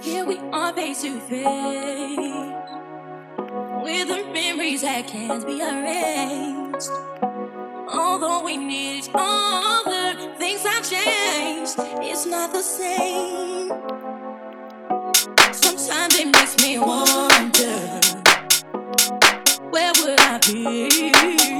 Here we are face to face with the memories that can't be erased. Although we need each other, things have changed. It's not the same. Sometimes it makes me wonder where would I be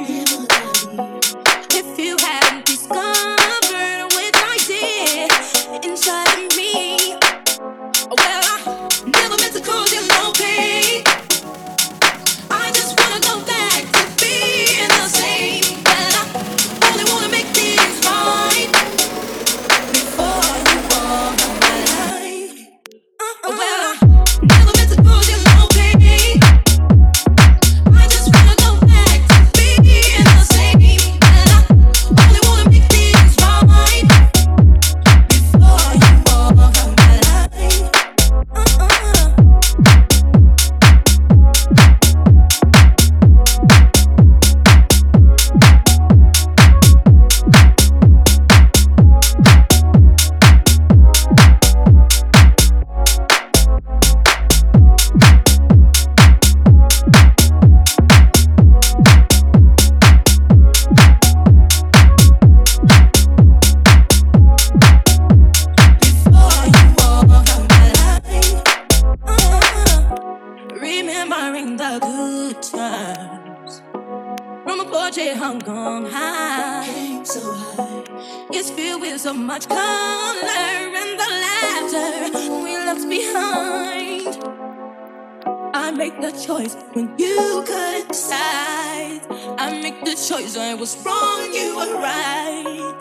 when you could decide. I make the choice. I was wrong, you were right.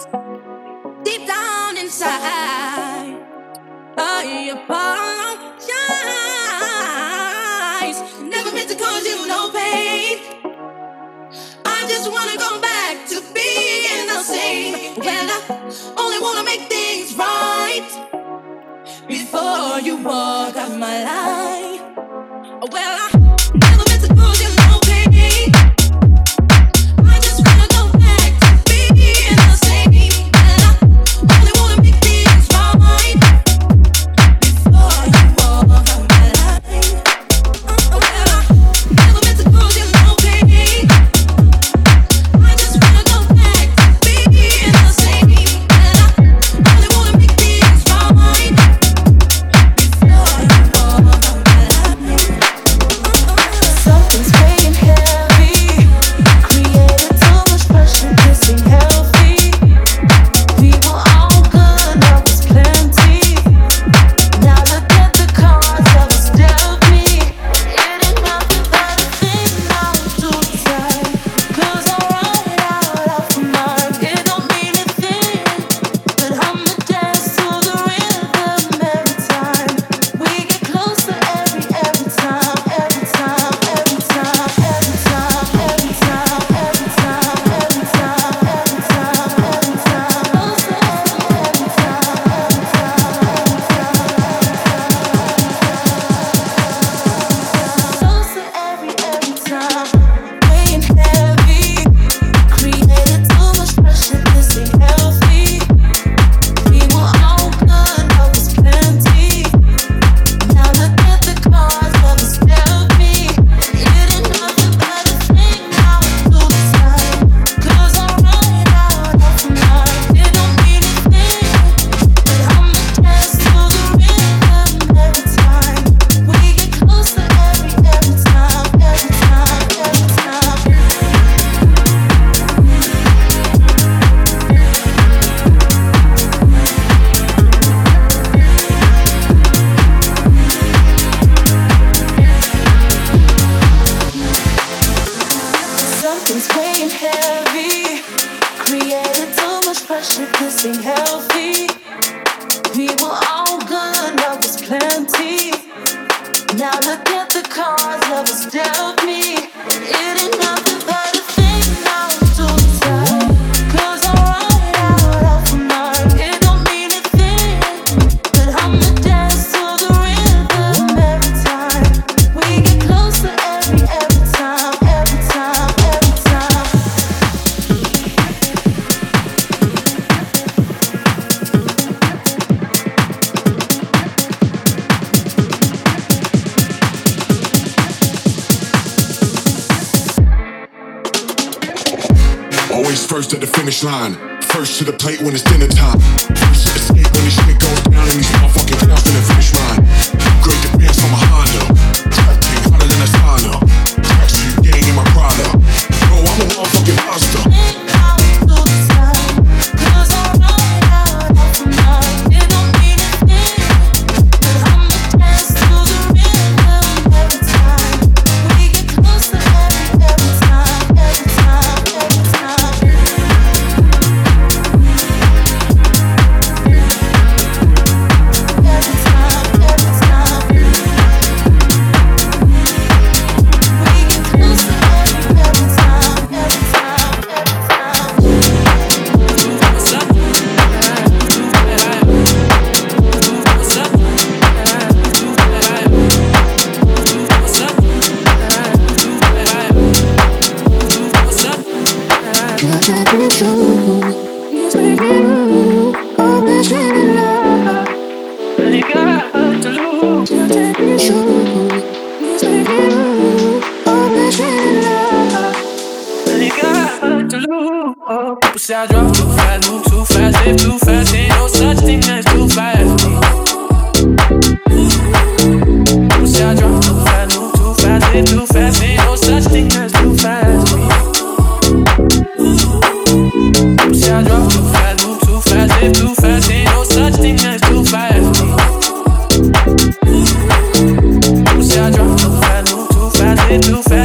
Deep down inside, I apologize. Never meant to cause you no pain. I just wanna go back to being the same. Well, I only wanna make things right before you walk out my life. Well, I first at the finish line. First to the plate when it's dinner time. First to escape when this shit goes down and these motherfucking clowns in the finish line. Great defense on my Honda.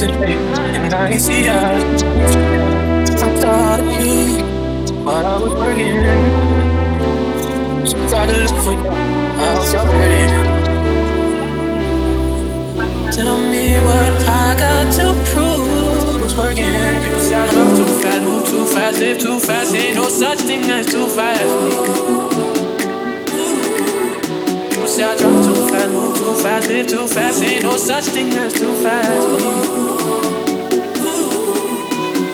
today, and I see us. I'm of you, but I was working. So tried to look for you, I was already. Tell me what I got to prove. I was working, cause I love too fast, move too fast, live too fast. Ain't no such thing as too fast say I drive too fast, move too fast, live too fast. Ain't no such thing as too fast.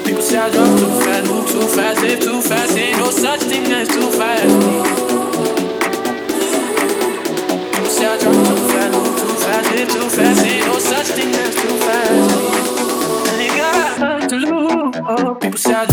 People say I drive too fast, move too fast, live too fast. Ain't no such thing as too fast. People say I drive too fast, move too fast, live too fast. Ain't no such thing as too fast. And you got to lose. Oh, people say I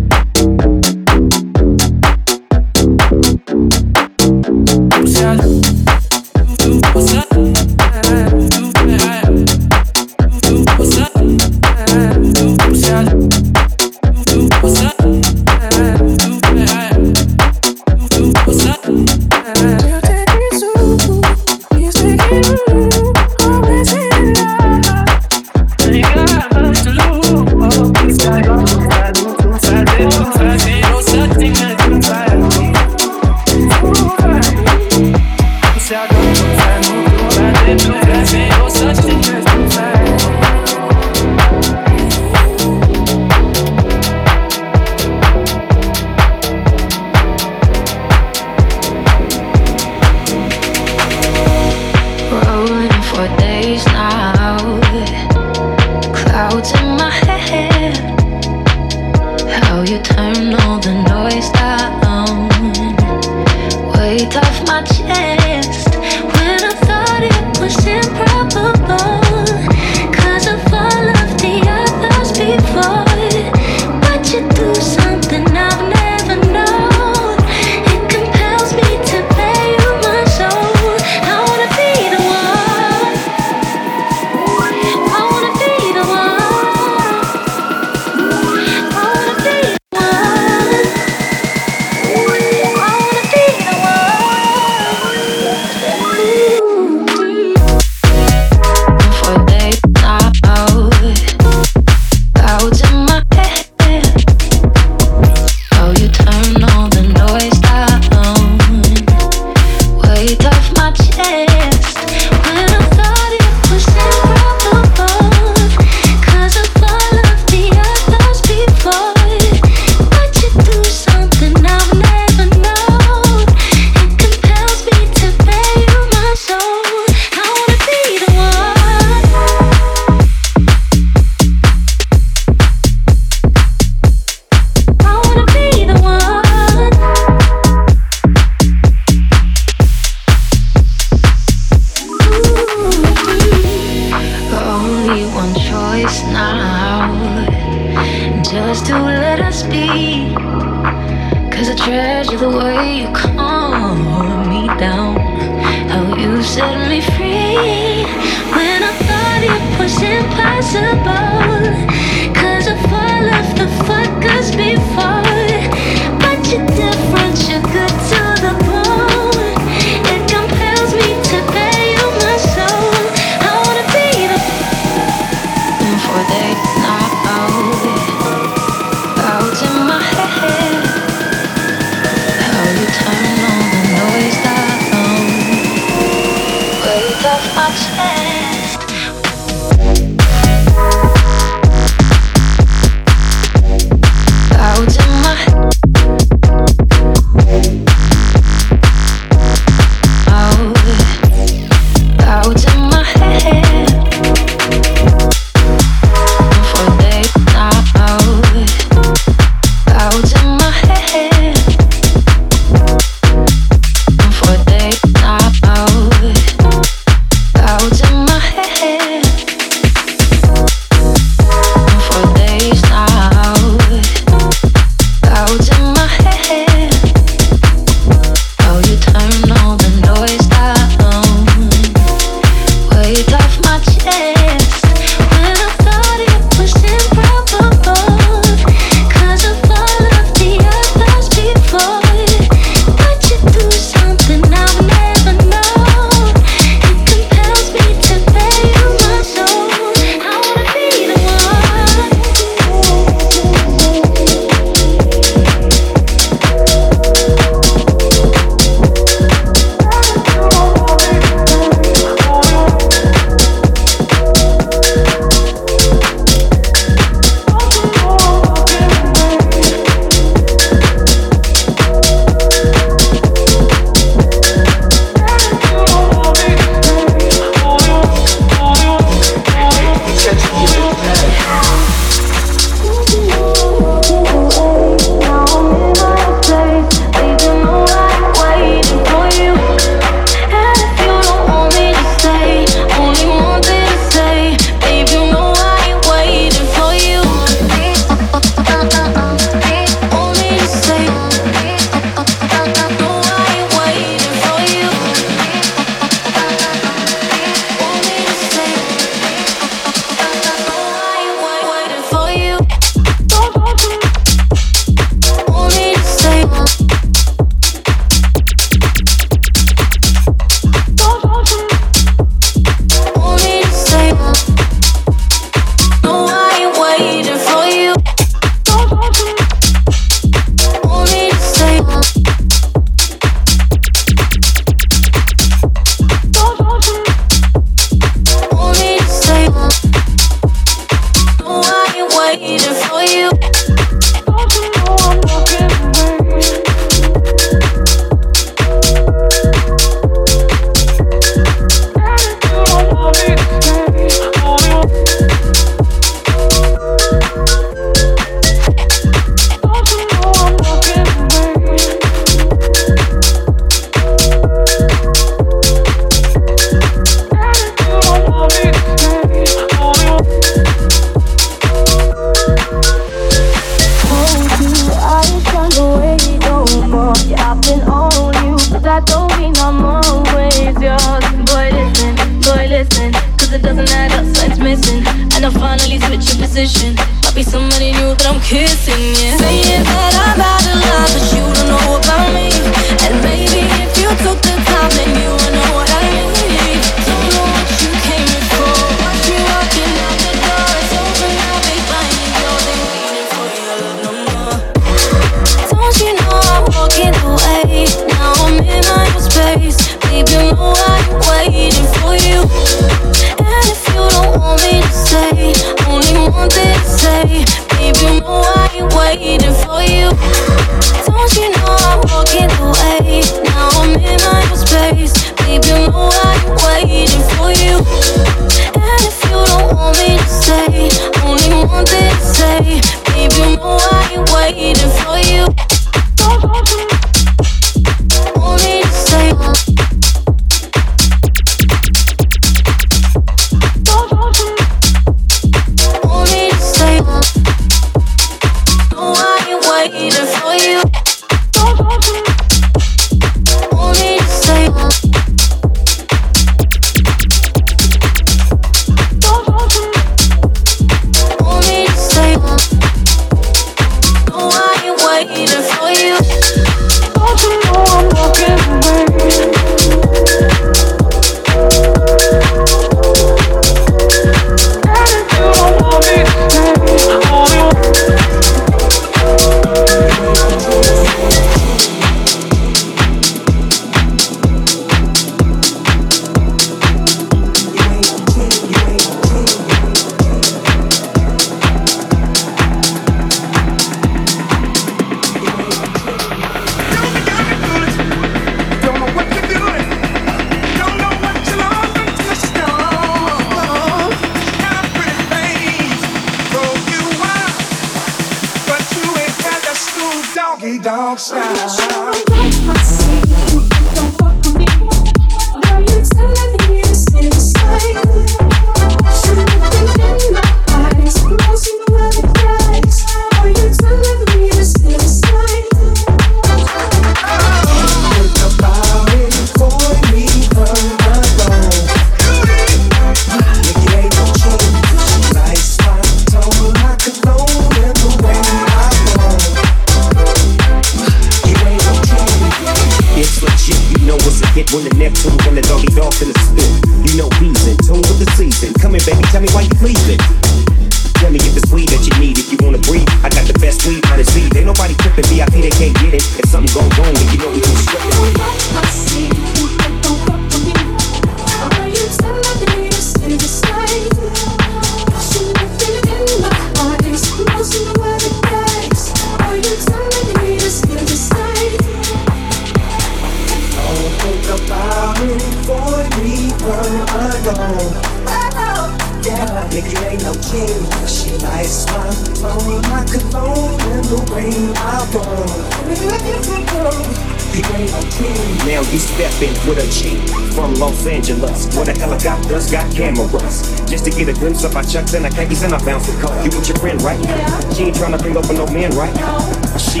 stepping with a Jeep from Los Angeles, where the helicopters got cameras. Just to get a glimpse of our chucks and our khakis and our bouncing car. You with your friend, right? Yeah. She ain't trying to bring over no man, right? No. She,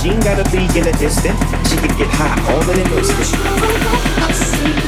she ain't gotta be in a distance. She can get high all in an instant.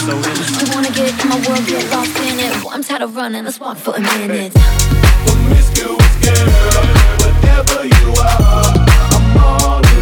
things so innocent. I wanna get in my world, get lost in it. Well, I'm tired of running, let's walk for a minute. Hey. you, girl, whatever you are, I'm all in.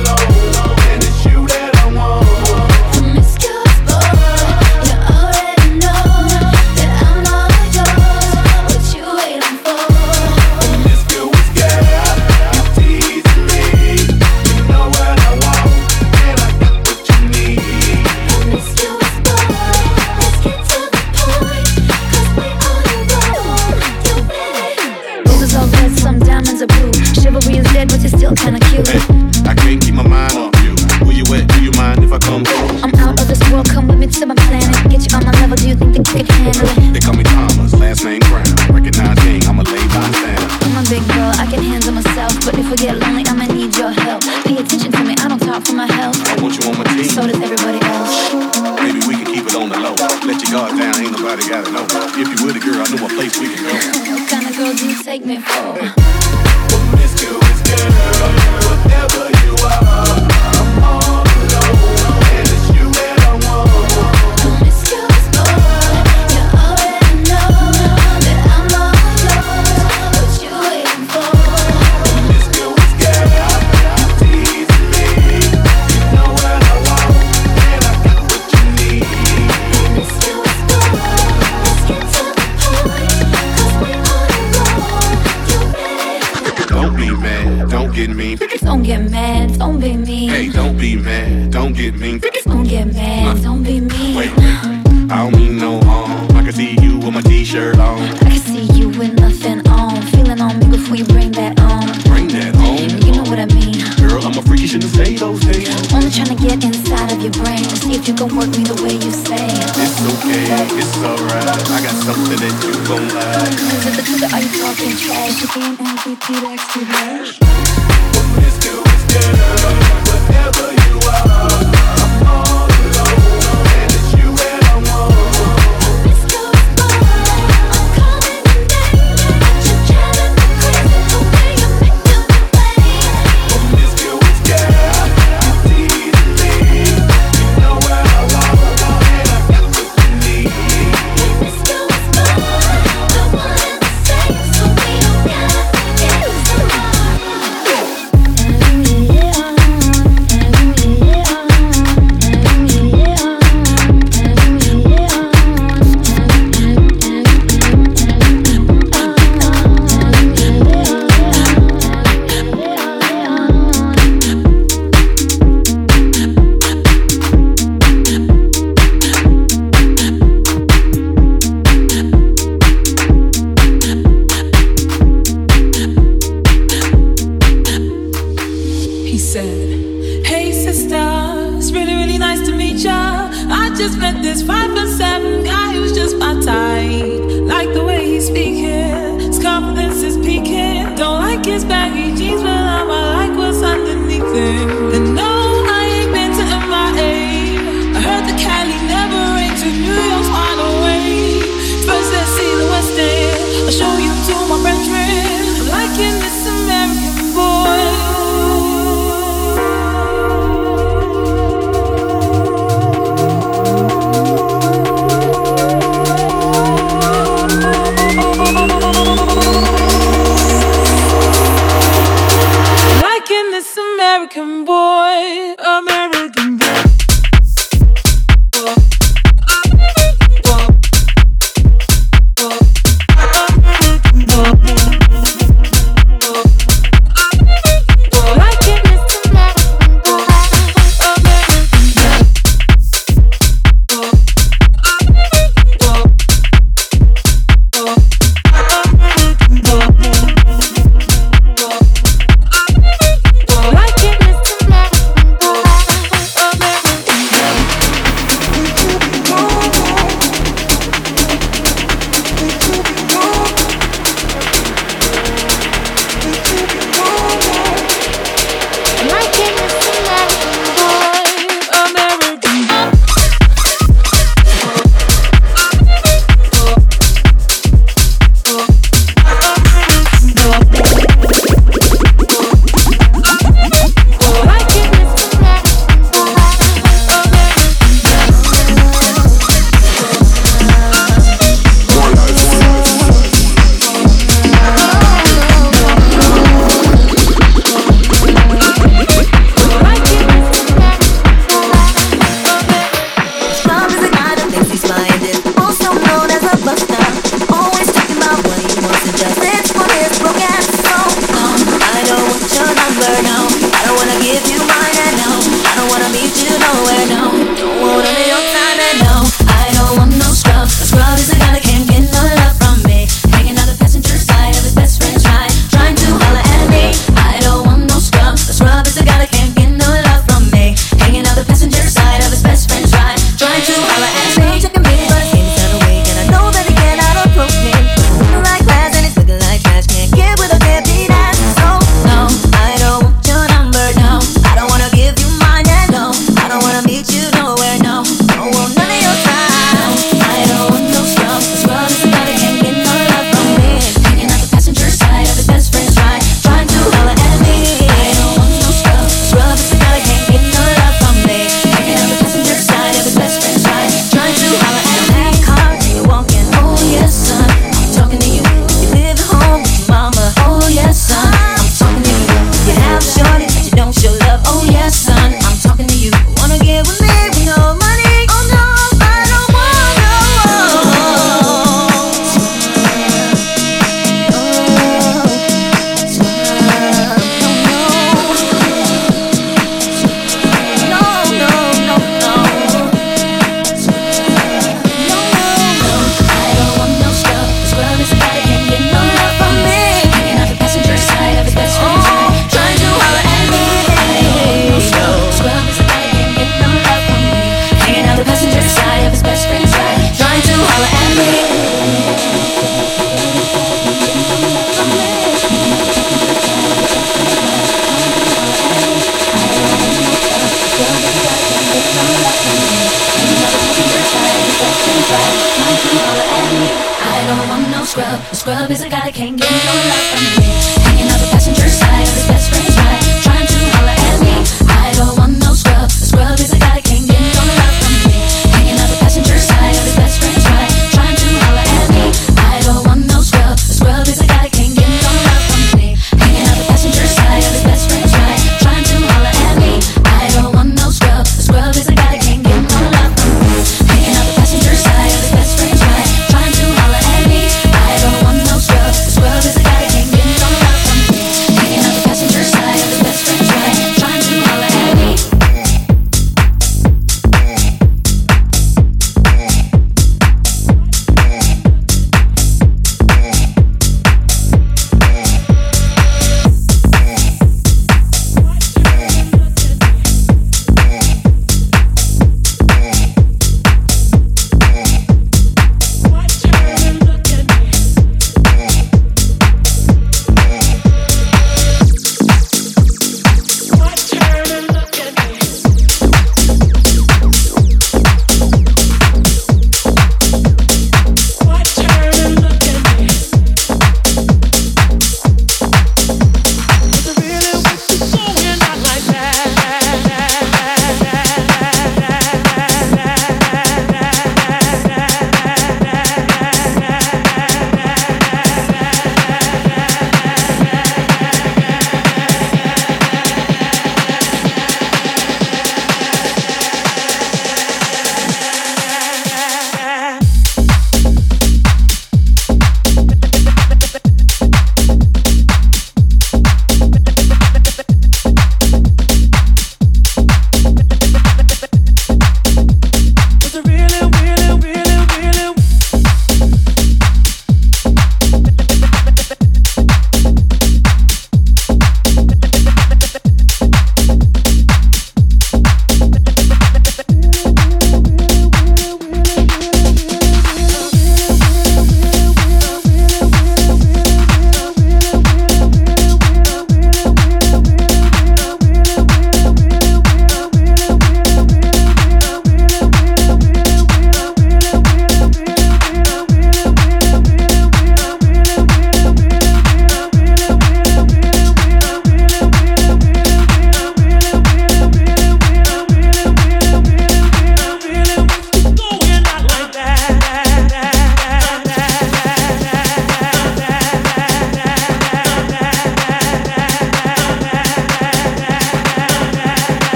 He said, Hey sister, it's really, really nice to meet ya. I just met this five or seven guy who's just my type. Like the way he's speaking, his confidence is peaking. Don't like his baggy jeans, but I like what's underneath it.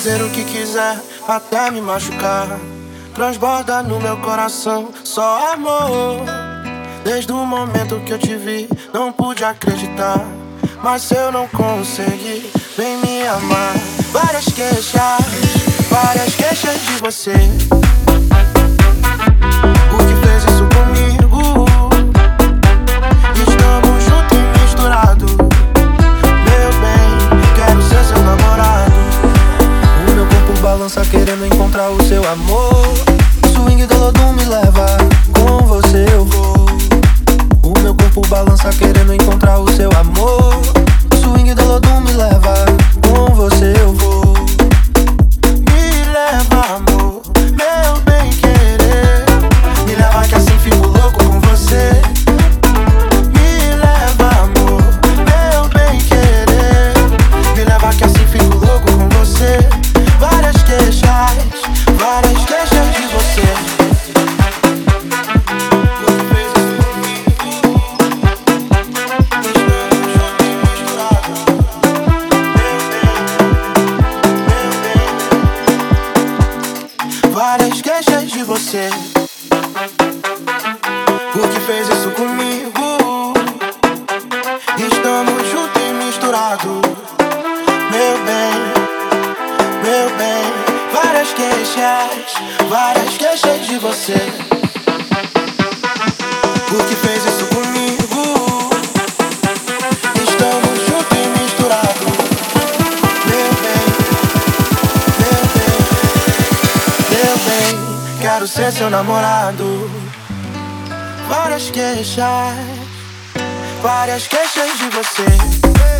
fazer o que quiser até me machucar. Transborda no meu coração só amor. Desde o momento que eu te vi, não pude acreditar. Mas eu não consegui, vem me amar. Várias queixas, várias queixas de você. O que fez isso querendo encontrar o seu amor. Swing do lodo me leva, com você eu vou. O meu corpo balança querendo encontrar o seu amor. Swing do lodo me leva, com você eu vou. quero ser seu namorado. Várias queixas, várias queixas de você.